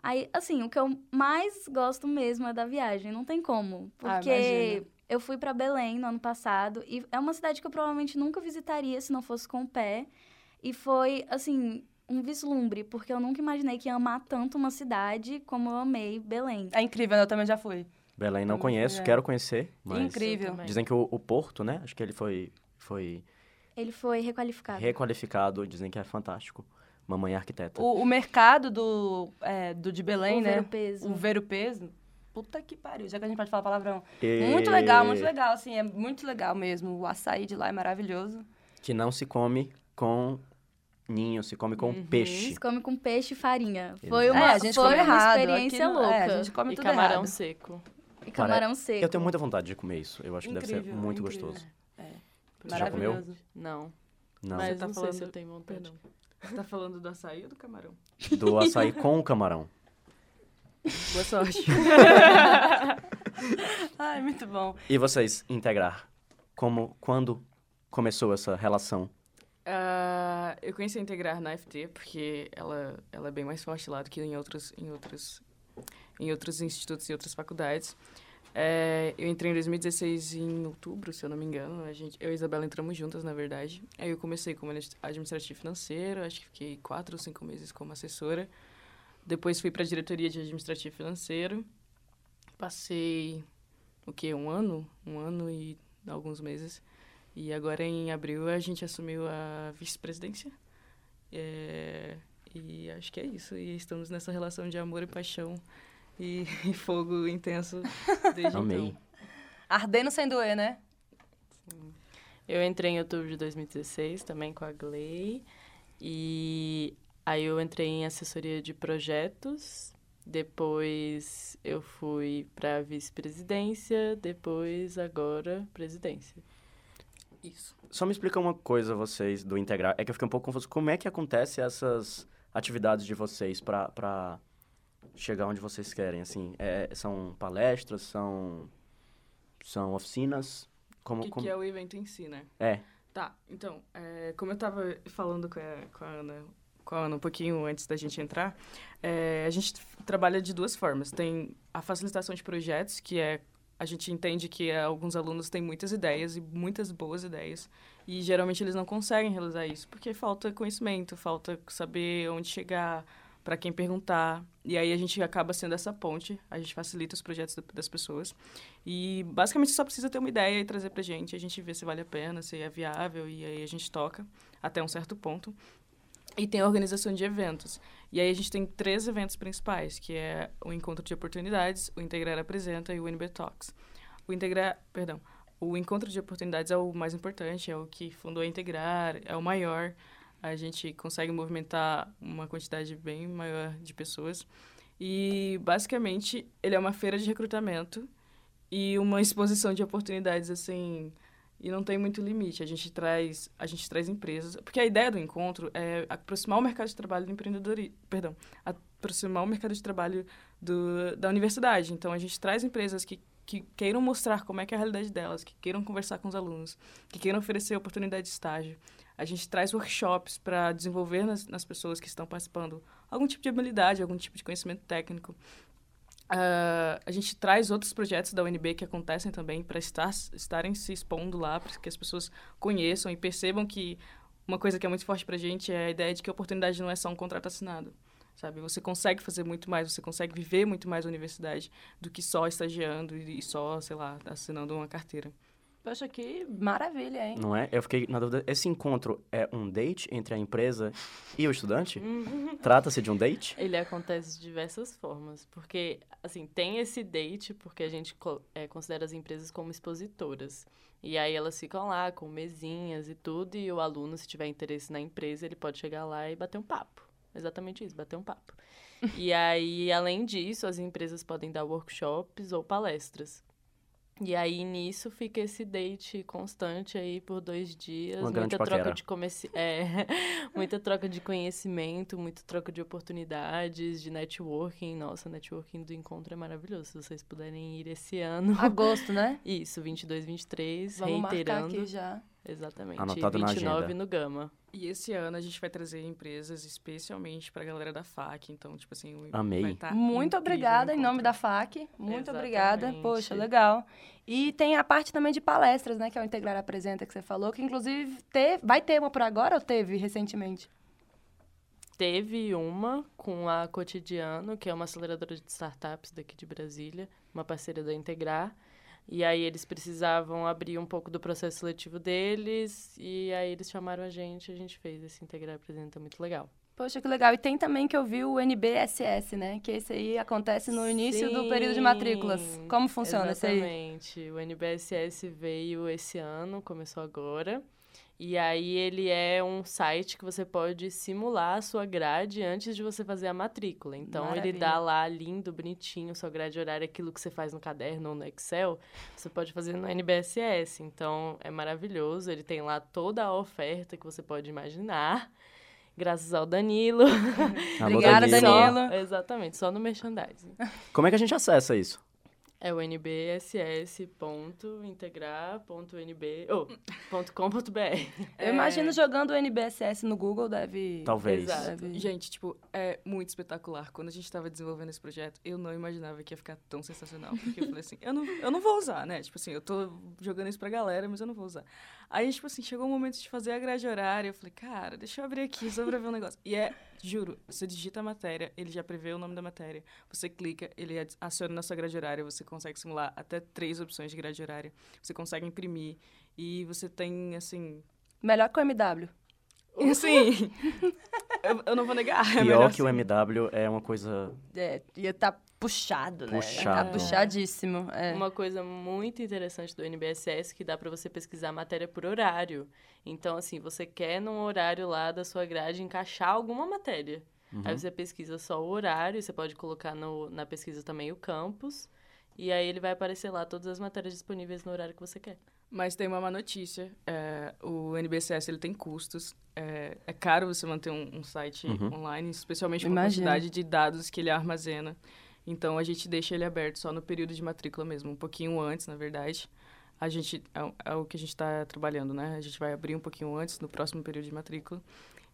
Aí, assim, o que eu mais gosto mesmo é da viagem, não tem como. Ah, Porque. Eu fui pra Belém no ano passado, e é uma cidade que eu provavelmente nunca visitaria se não fosse com o pé. E foi, assim, um vislumbre, porque eu nunca imaginei que ia amar tanto uma cidade como eu amei Belém. É incrível, eu também já fui. Belém não conheço, é. quero conhecer. Mas Incrível. Dizem que o, o Porto, né? Acho que ele foi, foi Ele foi requalificado. requalificado. Dizem que é fantástico. Mamãe é arquiteta. O, o mercado do, é, do de Belém, o né? ver o peso. O ver o peso. Puta que pariu, já que a gente pode falar palavrão. E- Muito legal, muito legal, assim, é muito legal mesmo. O açaí de lá é maravilhoso. Que não se come com ninho, se come com Uhum. peixe. Se come com peixe e farinha. Foi uma, é, a gente foi come uma errado. experiência não- louca. É, a gente come E tudo camarão errado. seco. E camarão seco. Eu tenho muita vontade de comer isso. Eu acho que deve ser Incrível, muito incrível. gostoso. É, já comeu? maravilhoso. Não. Não. Mas Você tá não sei se falando- eu tenho vontade. Perdão. Você tá falando do açaí ou do camarão? Do açaí com o camarão. Boa sorte. Ai, muito bom. E vocês, integrar? Como, quando começou essa relação? Ah, eu conheci a Integrar na FT porque ela, ela é bem mais forte lá do que em outros, em outros, em outros institutos e outras faculdades. É, eu entrei em 2016 em outubro, se eu não me engano. A gente, eu e a Isabela entramos juntas, na verdade. Aí eu comecei como administ- administrativo financeiro, acho que fiquei quatro ou cinco meses como assessora. Depois fui para a diretoria de administrativo financeiro. Passei, o quê? Um ano? Um ano e alguns meses. E agora, em abril, a gente assumiu a vice-presidência. É, E acho que é isso. E estamos nessa relação de amor e paixão e, e fogo intenso desde Amei. então. Ardendo sem doer, né? Eu entrei em outubro de 2016 também com a Gley. E aí eu entrei em assessoria de projetos. Depois eu fui para vice-presidência. Depois, agora, presidência. Isso. Só me explica uma coisa, vocês, do integrar. É que eu fiquei um pouco confuso. Como é que acontece essas atividades de vocês pra chegar onde vocês querem? Assim, é- são palestras, são, são oficinas? Como, O que, como... que é o evento em si, né? É. Tá, então, é, como eu tava falando com a, com a Ana um pouquinho antes da gente entrar, é, a gente trabalha de duas formas. Tem a facilitação de projetos, que é a gente entende que é, alguns alunos têm muitas ideias e muitas boas ideias e geralmente eles não conseguem realizar isso porque falta conhecimento, falta saber onde chegar, para quem perguntar. E aí a gente acaba sendo essa ponte, a gente facilita os projetos da- das pessoas. E basicamente só precisa ter uma ideia e trazer pra gente, a gente vê se vale a pena, se é viável e aí a gente toca até um certo ponto. E tem a organização de eventos. E aí a gente tem três eventos principais, que é o Encontro de Oportunidades, o Integrar Apresenta e o NB Talks. O Integrar, perdão, o Encontro de Oportunidades é o mais importante, é o que fundou a Integrar, é o maior. A gente consegue movimentar uma quantidade bem maior de pessoas. E basicamente ele é uma feira de recrutamento e uma exposição de oportunidades assim e não tem muito limite. A gente traz a gente traz empresas, porque a ideia do encontro é aproximar o mercado de trabalho do empreendedorismo, perdão, aproximar o mercado de trabalho do, da universidade. Então a gente traz empresas que que queiram mostrar como é que é a realidade delas, que queiram conversar com os alunos, que queiram oferecer oportunidade de estágio. A gente traz workshops para desenvolver nas, nas pessoas que estão participando algum tipo de habilidade, algum tipo de conhecimento técnico. Uh, a gente traz outros projetos da UNB que acontecem também para estar, estarem se expondo lá, para que as pessoas conheçam e percebam que uma coisa que é muito forte para a gente é a ideia de que a oportunidade não é só um contrato assinado, sabe? Você consegue fazer muito mais, você consegue viver muito mais a universidade do que só estagiando e só, sei lá, assinando uma carteira. Poxa, que maravilha, hein? Não é? Eu fiquei na dúvida. Esse encontro é um date entre a empresa e o estudante? Trata-se de um date? Ele acontece de diversas formas. Porque, assim, tem esse date porque a gente é, considera as empresas como expositoras. E aí elas ficam lá com mesinhas e tudo. E o aluno, se tiver interesse na empresa, ele pode chegar lá e bater um papo. Exatamente isso, bater um papo. e aí, além disso, as empresas podem dar workshops ou palestras. E aí, nisso, fica esse date constante aí por dois dias. Uma muita troca de é, muita troca de conhecimento, muita troca de oportunidades, de networking. Nossa, networking do encontro é maravilhoso. Se vocês puderem ir esse ano. Agosto, né? Isso, 22, 23, Vamos reiterando. Marcar aqui já. Exatamente. Anotado 29 na agenda. no Gama. E esse ano a gente vai trazer empresas especialmente para a galera da FAC. Então, tipo assim, Amei. vai tá Muito obrigada em nome da FAC. Muito Exatamente. obrigada. Poxa, legal. E tem a parte também de palestras, né? Que é o Integrar Apresenta, que você falou, que inclusive te- vai ter uma por agora ou teve recentemente? Teve uma com a Cotidiano, que é uma aceleradora de startups daqui de Brasília, uma parceira da Integrar. E aí eles precisavam abrir um pouco do processo seletivo deles, e aí eles chamaram a gente, a gente fez esse Integrar Apresenta muito legal. Poxa, que legal. E tem também que eu vi o NBSS, né? Que esse aí acontece no início do período de matrículas. Sim, Como funciona esse aí? Exatamente. O NBSS veio esse ano, começou agora. E aí ele é um site que você pode simular a sua grade antes de você fazer a matrícula. Então ele dá Maravilha. lá lindo, bonitinho, sua grade horária, aquilo que você faz no caderno ou no Excel, você pode fazer no NBSS. Então é maravilhoso, ele tem lá toda a oferta que você pode imaginar. Graças ao Danilo. Obrigada, Danilo. Danilo. Só- exatamente, só no merchandising. Como é que a gente acessa isso? É o nbss.integrar.nb ou ponto .com.br. Eu imagino jogando o NBSS no Google, deve... Talvez. Exato. Gente, tipo, é muito espetacular. Quando a gente tava desenvolvendo esse projeto, eu não imaginava que ia ficar tão sensacional. Porque eu falei assim, eu não, eu não vou usar, né? Tipo assim, eu tô jogando isso pra galera, mas eu não vou usar. Aí, tipo assim, chegou o momento de fazer a grade horária. Eu falei, cara, deixa eu abrir aqui só pra ver um negócio. E é, juro, você digita a matéria, ele já prevê o nome da matéria. Você clica, ele aciona na sua grade horária. Você consegue simular até três opções de grade horária. Você consegue imprimir. E você tem, assim... Melhor que o MW. Assim, eu, eu não vou negar. é Pior melhor que o assim. MW é uma coisa. É, ia estar puxado, né? Puxado. tá puxadíssimo. É. Uma coisa muito interessante do NBSS que dá para você pesquisar a matéria por horário. Então, assim, você quer num horário lá da sua grade encaixar alguma matéria. Aí você pesquisa só o horário, você pode colocar no, na pesquisa também o campus. E aí ele vai aparecer lá todas as matérias disponíveis no horário que você quer. Mas tem uma má notícia. é, o NBCS ele tem custos. É, é caro você manter um, um site Uhum. online, especialmente com a quantidade de dados que ele armazena. Então a gente deixa ele aberto só no período de matrícula mesmo, um pouquinho antes, na verdade. A gente é, é o que a gente está trabalhando, né? A gente vai abrir um pouquinho antes, no próximo período de matrícula.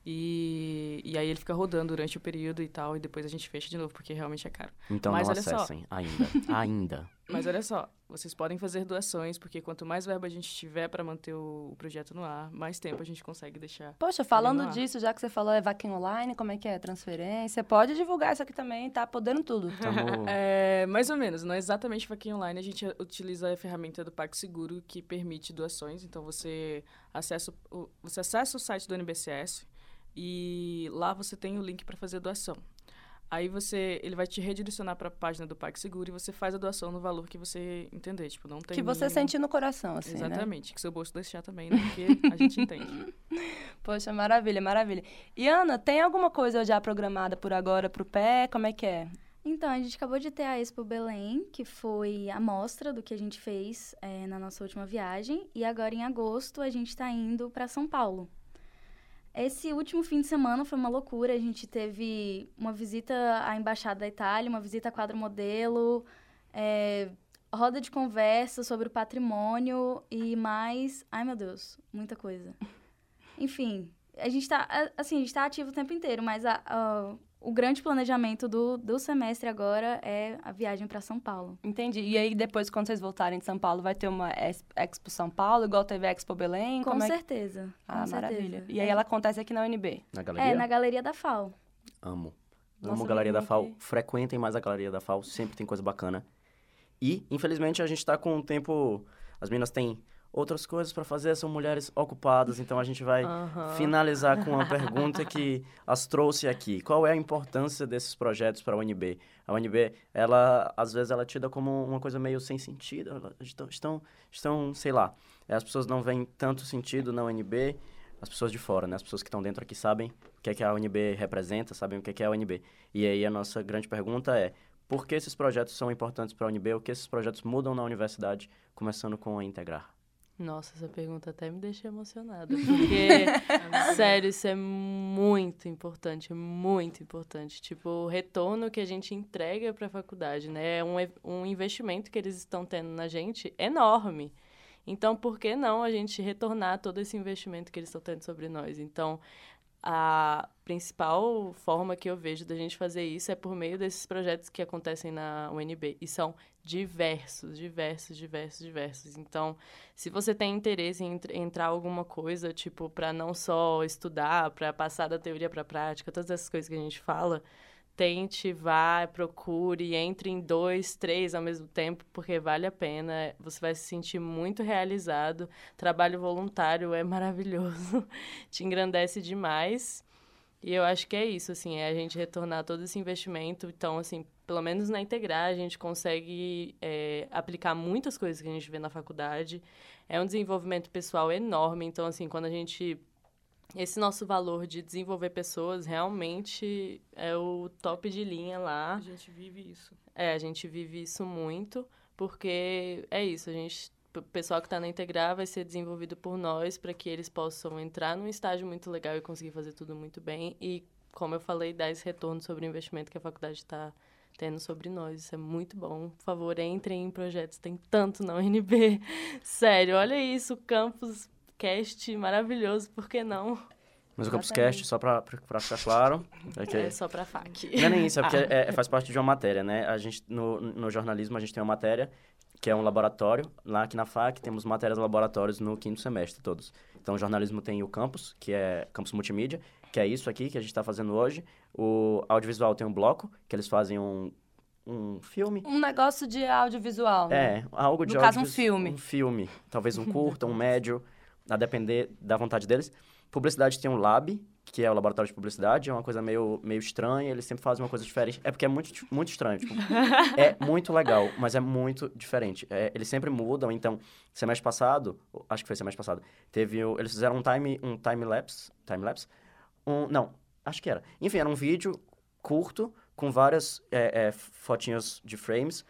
E, e aí ele fica rodando durante o período e tal, e depois a gente fecha de novo, porque realmente é caro. Então Mas não olha só. acessem ainda. ainda. Mas olha só, vocês podem fazer doações, porque quanto mais verba a gente tiver para manter o, o projeto no ar, mais tempo a gente consegue deixar. Poxa, falando disso, já que você falou é vaquinha online, como é que é? Transferência? Pode divulgar isso aqui também, tá podendo tudo. Tamo... É, mais ou menos, não é exatamente vaquinha online, a gente utiliza a ferramenta do PagSeguro que permite doações. Então você acessa o, você acessa o site do NBCS e lá você tem o link para fazer doação. Aí você, ele vai te redirecionar para a página do PagSeguro e você faz a doação no valor que você entender, tipo, não tem que você mínimo. sente no coração, assim, né? Exatamente, que seu bolso deixar também, né? Porque a gente entende. Poxa, maravilha, maravilha. E Ana, tem alguma coisa já programada por agora pro pé? Como é que é? Então, a gente acabou de ter a Expo Belém, que foi a mostra do que a gente fez é, na nossa última viagem. E agora, em agosto, a gente está indo para São Paulo. Esse último fim de semana foi uma loucura. A gente teve uma visita à Embaixada da Itália, uma visita a quadro modelo, é, roda de conversa sobre o patrimônio e mais. Ai, meu Deus, muita coisa. Enfim, a gente está assim, a gente tá ativo o tempo inteiro, mas a, a o grande planejamento do, do semestre agora é a viagem para São Paulo. Entendi. E aí, depois, quando vocês voltarem de São Paulo, vai ter uma Expo São Paulo, igual teve a Expo Belém? Com Como certeza. É... Ah, com maravilha. certeza. E aí, ela acontece aqui na UNB? Na galeria? É, na Galeria da FAO. Amo. Nossa, Amo a Galeria da FAO. Frequentem mais a Galeria da FAO, sempre tem coisa bacana. E, infelizmente, a gente tá com o tempo... As meninas têm outras coisas para fazer, são mulheres ocupadas, então a gente vai Aham. finalizar com uma pergunta que as trouxe aqui. Qual é a importância desses projetos para a UNB? A UNB, ela, às vezes, ela é tida como uma coisa meio sem sentido. Estão, estão, estão, sei lá, as pessoas não veem tanto sentido na UNB, as pessoas de fora, né? As pessoas que estão dentro aqui sabem o que é que a UNB representa, sabem o que é que é a UNB. E aí a nossa grande pergunta é, por que esses projetos são importantes para a UNB? O que esses projetos mudam na universidade, começando com a Integrar? Nossa, essa pergunta até me deixa emocionada. Porque, sério, isso é muito importante, é muito importante. Tipo, o retorno que a gente entrega para a faculdade, né? É um, um investimento que eles estão tendo na gente enorme. Então, por que não a gente retornar todo esse investimento que eles estão tendo sobre nós? Então, a principal forma que eu vejo da gente fazer isso é por meio desses projetos que acontecem na UNB. E são diversos, diversos, diversos, diversos. Então, se você tem interesse em entr- entrar alguma coisa, tipo, para não só estudar, para passar da teoria para a prática, todas essas coisas que a gente fala, tente, vá, procure, entre em dois, três ao mesmo tempo, porque vale a pena. Você vai se sentir muito realizado. Trabalho voluntário é maravilhoso, te engrandece demais. E eu acho que é isso, assim, é a gente retornar todo esse investimento. Então, assim, pelo menos na Integrar, a gente consegue é, aplicar muitas coisas que a gente vê na faculdade. É um desenvolvimento pessoal enorme. Então, assim, quando a gente. Esse nosso valor de desenvolver pessoas realmente é o top de linha lá. A gente vive isso. É, a gente vive isso muito, porque é isso, a gente, o pessoal que está na Integrar vai ser desenvolvido por nós para que eles possam entrar num estágio muito legal e conseguir fazer tudo muito bem e, como eu falei, dar esse retorno sobre o investimento que a faculdade está tendo sobre nós. Isso é muito bom. Por favor, entrem em projetos, tem tanto na UNB. Sério, olha isso, campus cast maravilhoso, por que não? Mas o Campus Exatamente. Cast, só para ficar claro, é que É só pra FAC. Não é nem isso, é porque é- faz parte de uma matéria, né? A gente, no, no jornalismo, a gente tem uma matéria que é um laboratório. Lá aqui na FAC temos matérias laboratórios no quinto semestre, todos. Então, o jornalismo tem o campus, que é campus multimídia, que é isso aqui que a gente está fazendo hoje. O audiovisual tem um bloco, que eles fazem um, um filme. Um negócio de audiovisual, né? É, algo de No caso, um filme. Um filme. Talvez um curta, um médio, a depender da vontade deles. Publicidade tem um lab, que é o laboratório de publicidade, é uma coisa meio, meio estranha, eles sempre fazem uma coisa diferente. É porque é muito, muito estranho, tipo, é muito legal, mas é muito diferente. É, eles sempre mudam, então, semestre passado, acho que foi semestre passado, teve, o- eles fizeram um time, um time lapse, time lapse, um, não, acho que era. Enfim, era um vídeo curto, com várias é, é, fotinhas de frames,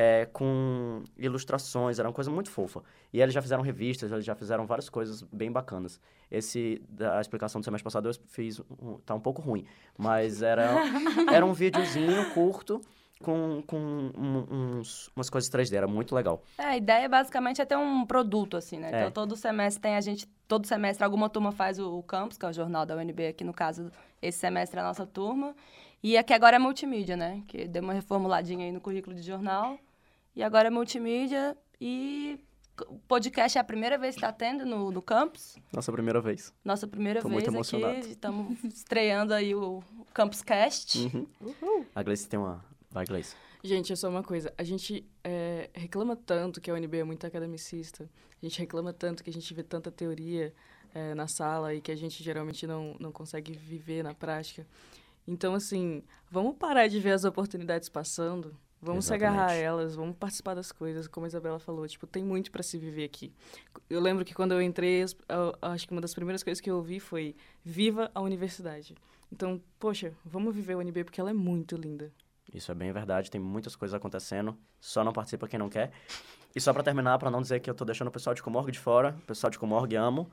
é, com ilustrações, era uma coisa muito fofa. E eles já fizeram revistas, eles já fizeram várias coisas bem bacanas. Esse, da explicação do semestre passado eu fiz, um, tá um pouco ruim, mas era, era um videozinho curto com, com um- uns, umas coisas 3D, era muito legal. É, a ideia basicamente é ter um produto, assim, né? É. Então, todo semestre tem a gente... Todo semestre alguma turma faz o, o campus, que é o jornal da UNB aqui, no caso, esse semestre é a nossa turma. E aqui agora é multimídia, né? Que deu uma reformuladinha aí no currículo de jornal. E agora é multimídia e... O podcast é a primeira vez que está tendo no, no campus. Nossa primeira vez. Nossa primeira Tô vez muito emocionado. aqui. Estamos estreando aí o Campus Cast. Uhum. A Gleice tem uma... Vai, Gleice. Gente, é só uma coisa. A gente é, reclama tanto que a UNB é muito academicista. A gente reclama tanto que a gente vê tanta teoria é, na sala e que a gente geralmente não, não consegue viver na prática. Então, assim, vamos parar de ver as oportunidades passando. Vamos se agarrar a Exatamente. elas, vamos participar das coisas, como a Isabela falou. Tipo, tem muito para se viver aqui. Eu lembro que quando eu entrei, eu- acho que uma das primeiras coisas que eu ouvi foi Viva a Universidade. Então, poxa, vamos viver a UNB porque ela é muito linda. Isso é bem verdade, tem muitas coisas acontecendo, só não participa quem não quer. E só pra terminar, pra não dizer que eu tô deixando o pessoal de Comorg de fora, o pessoal de Comorg amo.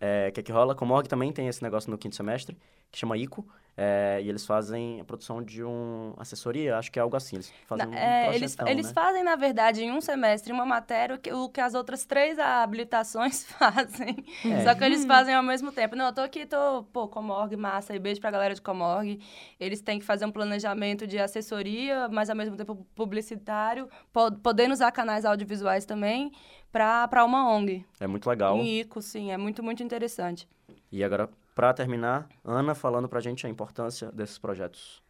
É, o que é que rola? Comorg também tem esse negócio no quinto semestre, que chama ICO, é, e eles fazem a produção de um assessoria, acho que é algo assim, eles fazem Na- um é, eles, projetão, eles né? fazem, na verdade, em um semestre, uma matéria, o que, o que as outras três habilitações fazem. É. Só que eles fazem ao mesmo tempo. Não, eu tô aqui, tô, pô, Comorg, massa, e beijo pra galera de Comorg. Eles têm que fazer um planejamento de assessoria, mas ao mesmo tempo publicitário, po- podendo usar canais audiovisuais também, pra, pra uma ONG. É muito legal. Em ICO, sim, é muito, muito interessante. E agora, pra terminar, Ana falando pra gente a importância desses projetos.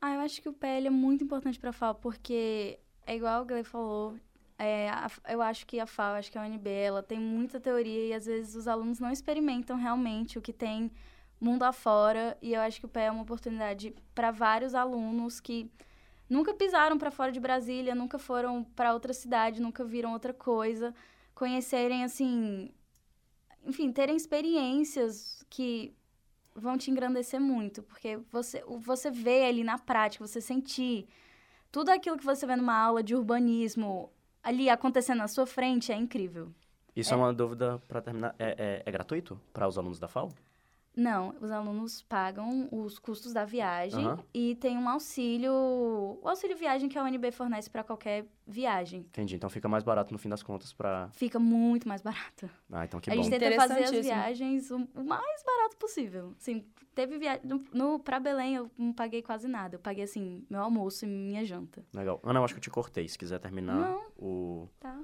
Ah, eu acho que o PL é muito importante para a FAO, porque é igual o Gley falou, é, a- eu acho que a FAO, acho que a UNB, ela tem muita teoria e às vezes os alunos não experimentam realmente o que tem mundo afora, e eu acho que o PL é uma oportunidade para vários alunos que nunca pisaram para fora de Brasília, nunca foram para outra cidade, nunca viram outra coisa, conhecerem assim, enfim, terem experiências que vão te engrandecer muito, porque você, você vê ali na prática, você sentir tudo aquilo que você vê numa aula de urbanismo ali acontecendo na sua frente é incrível. Isso é, uma dúvida pra terminar. É, é- é gratuito para os alunos da FAO? Não, os alunos pagam os custos da viagem Aham. e tem um auxílio, o auxílio viagem que a UNB fornece para qualquer viagem. Entendi. Então fica mais barato no fim das contas pra. Fica muito mais barato. Ah, então que a bom. gente tenta fazer as viagens o, o mais barato possível. Assim, teve viagem no, no para Belém eu não paguei quase nada. Eu paguei assim meu almoço e minha janta. Legal. Ana, eu acho que eu te cortei. Se quiser terminar Não. o. Tá.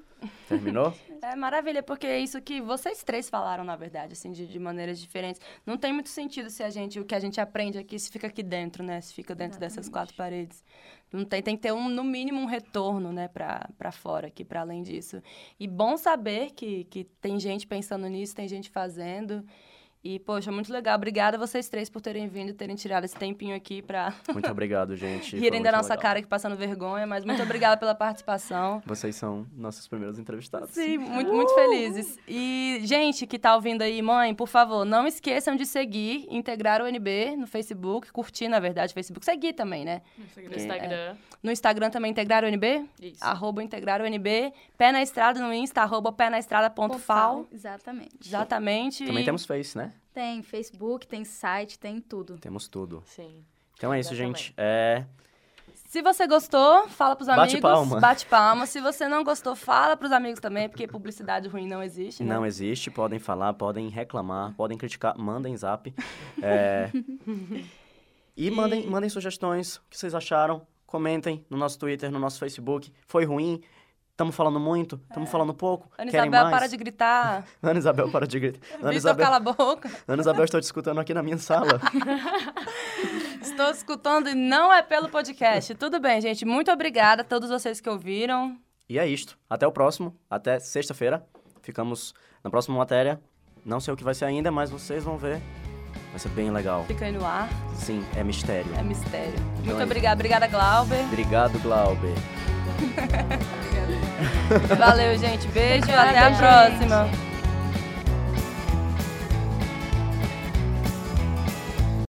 Terminou? É maravilha, porque é isso que vocês três falaram, na verdade, assim, de, de maneiras diferentes. Não tem muito sentido se a gente, o que a gente aprende aqui, se fica aqui dentro, né? Se fica dentro dessas Exatamente. quatro paredes. Não tem, tem que ter, um, no mínimo, um retorno, né, pra, pra fora aqui, pra além disso. E bom saber que, que tem gente pensando nisso, tem gente fazendo. E, poxa, muito legal. Obrigada a vocês três por terem vindo, terem tirado esse tempinho aqui pra Muito obrigado, gente. Rirem da nossa legal. cara aqui passando vergonha, mas muito obrigada pela participação. Vocês são nossos primeiros entrevistados. Sim, muito, muito felizes. E, gente que tá ouvindo aí, mãe, por favor, não esqueçam de seguir, integrar o NB no Facebook, curtir, na verdade, o Facebook, seguir também, né? No Instagram. No Instagram também, integrar o NB, Isso. arroba integrar o NB, pé na estrada no Insta, arroba pé na estrada ponto fal. Exatamente. Exatamente. Também e- temos Face, né? Tem Facebook, tem site, tem tudo. Temos tudo. Sim. Então é isso, Exatamente. gente. É... Se você gostou, fala pros Bate amigos. palma. Bate palma. Se você não gostou, fala pros amigos também, porque publicidade ruim não existe, né? Não existe, podem falar, podem reclamar, podem criticar, mandem zap. É, E mandem, mandem sugestões, o que vocês acharam, comentem no nosso Twitter, no nosso Facebook. Foi ruim? Estamos falando muito? Estamos falando pouco? Ana Querem Isabel, mais? para de gritar. Ana Isabel, para de gritar. Ana Isabel, cala a boca. Ana Isabel, estou te escutando aqui na minha sala. Estou escutando e não é pelo podcast. Tudo bem, gente. Muito obrigada a todos vocês que ouviram. E é isto. Até o próximo. Até sexta-feira. Ficamos na próxima matéria. Não sei o que vai ser ainda, mas vocês vão ver. Vai ser bem legal. Fica aí no ar. Sim, é mistério. É mistério. Muito é obrigada. Obrigada, Glauber. Obrigado, Glauber. Valeu, gente. Beijo. Obrigada, Até a gente. próxima.